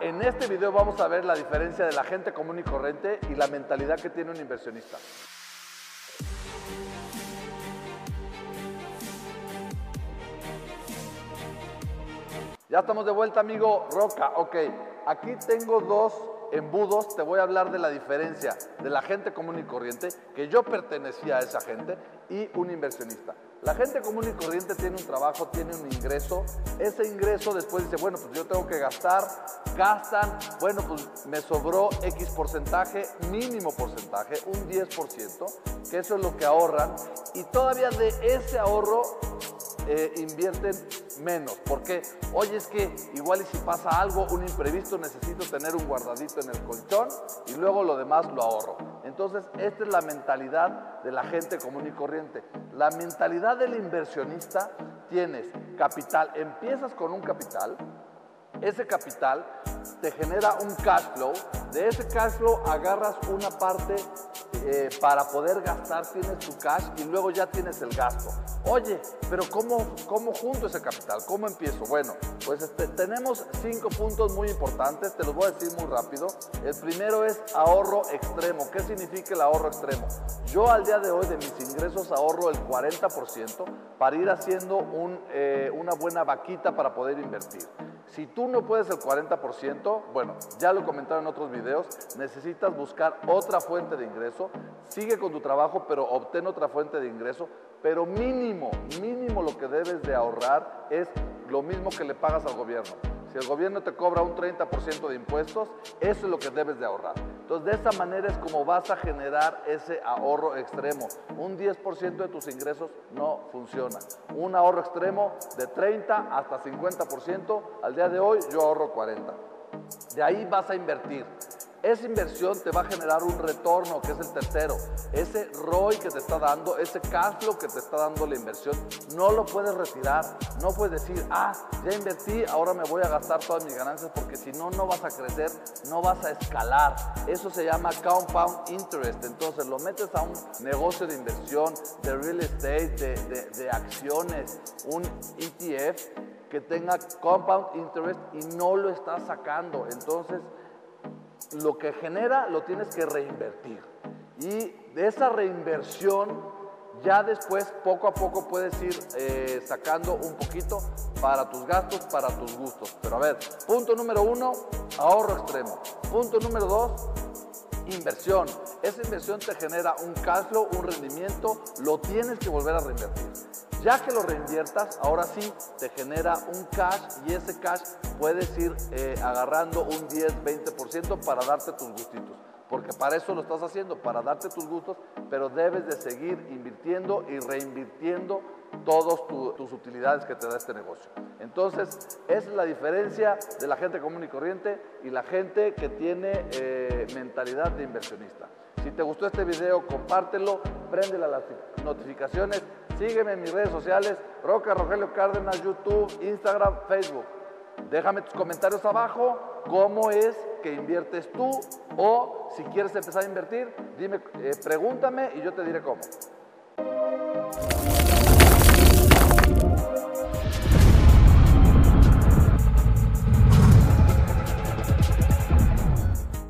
En este video vamos a ver la diferencia de la gente común y corriente y la mentalidad que tiene un inversionista. Ya estamos de vuelta, amigo Roca. Ok, aquí tengo dos embudos. Te voy a hablar de la diferencia de la gente común y corriente, que yo pertenecía a esa gente, y un inversionista. La gente común y corriente tiene un trabajo, tiene un ingreso. Ese ingreso después dice, bueno, pues yo tengo que gastar, gastan, bueno, pues me sobró X porcentaje, mínimo porcentaje, un 10%, que eso es lo que ahorran. Y todavía de ese ahorro eh, invierten menos. Porque, oye, es que igual y si pasa algo, un imprevisto, necesito tener un guardadito en el colchón y luego lo demás lo ahorro. Entonces, esta es la mentalidad de la gente común y corriente. La mentalidad del inversionista tienes capital, empiezas con un capital, ese capital te genera un cash flow, de ese cash flow agarras una parte eh, para poder gastar, tienes tu cash y luego ya tienes el gasto. Oye, pero ¿cómo, cómo junto ese capital? ¿Cómo empiezo? Bueno, pues este, tenemos cinco puntos muy importantes, te los voy a decir muy rápido. El primero es ahorro extremo. ¿Qué significa el ahorro extremo? Yo al día de hoy de mis ingresos ahorro el 40% para ir haciendo un, eh, una buena vaquita para poder invertir. Si tú no puedes el 40%, bueno, ya lo comentaron en otros videos, necesitas buscar otra fuente de ingreso, sigue con tu trabajo, pero obtén otra fuente de ingreso, pero mínimo, mínimo lo que debes de ahorrar es lo mismo que le pagas al gobierno. Si el gobierno te cobra un 30% de impuestos, eso es lo que debes de ahorrar. Entonces, de esa manera es como vas a generar ese ahorro extremo. Un 10% de tus ingresos no funciona. Un ahorro extremo de 30 hasta 50%, al día de hoy yo ahorro 40. De ahí vas a invertir. Esa inversión te va a generar un retorno, que es el tercero. Ese ROI que te está dando, ese cash flow que te está dando la inversión, no lo puedes retirar. No puedes decir, ah, ya invertí, ahora me voy a gastar todas mis ganancias, porque si no, no vas a crecer, no vas a escalar. Eso se llama compound interest. Entonces lo metes a un negocio de inversión, de real estate, de, de acciones, un ETF que tenga compound interest y no lo estás sacando. Entonces, lo que genera lo tienes que reinvertir. Y de esa reinversión ya después poco a poco puedes ir eh, sacando un poquito para tus gastos, para tus gustos. Pero a ver, punto número uno, ahorro extremo. Punto número dos, inversión. Esa inversión te genera un cash un rendimiento, lo tienes que volver a reinvertir. Ya que lo reinviertas, ahora sí te genera un cash y ese cash puedes ir eh, agarrando un 10, 20% para darte tus gustitos. Porque para eso lo estás haciendo, para darte tus gustos, pero debes de seguir invirtiendo y reinvirtiendo todas tus utilidades que te da este negocio. Entonces, es la diferencia de la gente común y corriente y la gente que tiene eh, mentalidad de inversionista. Si te gustó este video, compártelo, prende las notificaciones Sígueme en mis redes sociales, Roca Rogelio Cárdenas, YouTube, Instagram, Facebook. Déjame tus comentarios abajo, cómo es que inviertes tú o si quieres empezar a invertir, dime, eh, pregúntame y yo te diré cómo.